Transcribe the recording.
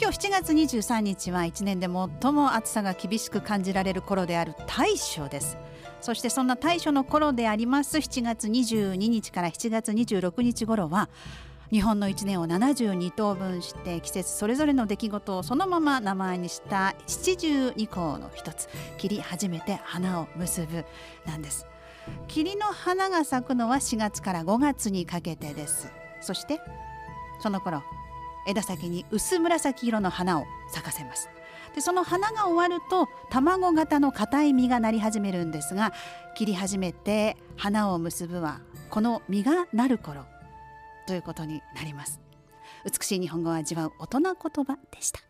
今日7月23日は1年で最も暑さが厳しく感じられる頃である大暑です。そしてそんな大暑の頃であります。7月22日から7月26日頃は日本の1年を72等分して季節それぞれの出来事をそのまま名前にした七十二項の一つ切り始めて花を結ぶなんです。霧の花が咲くのは4月から5月にかけてです。そしてその頃枝先に薄紫色の花を咲かせます。でその花が終わると卵型の硬い実がなり始めるんですが切り始めて花を結ぶはこの実がなる頃ということになります。美しい日本語を味わう大人言葉でした。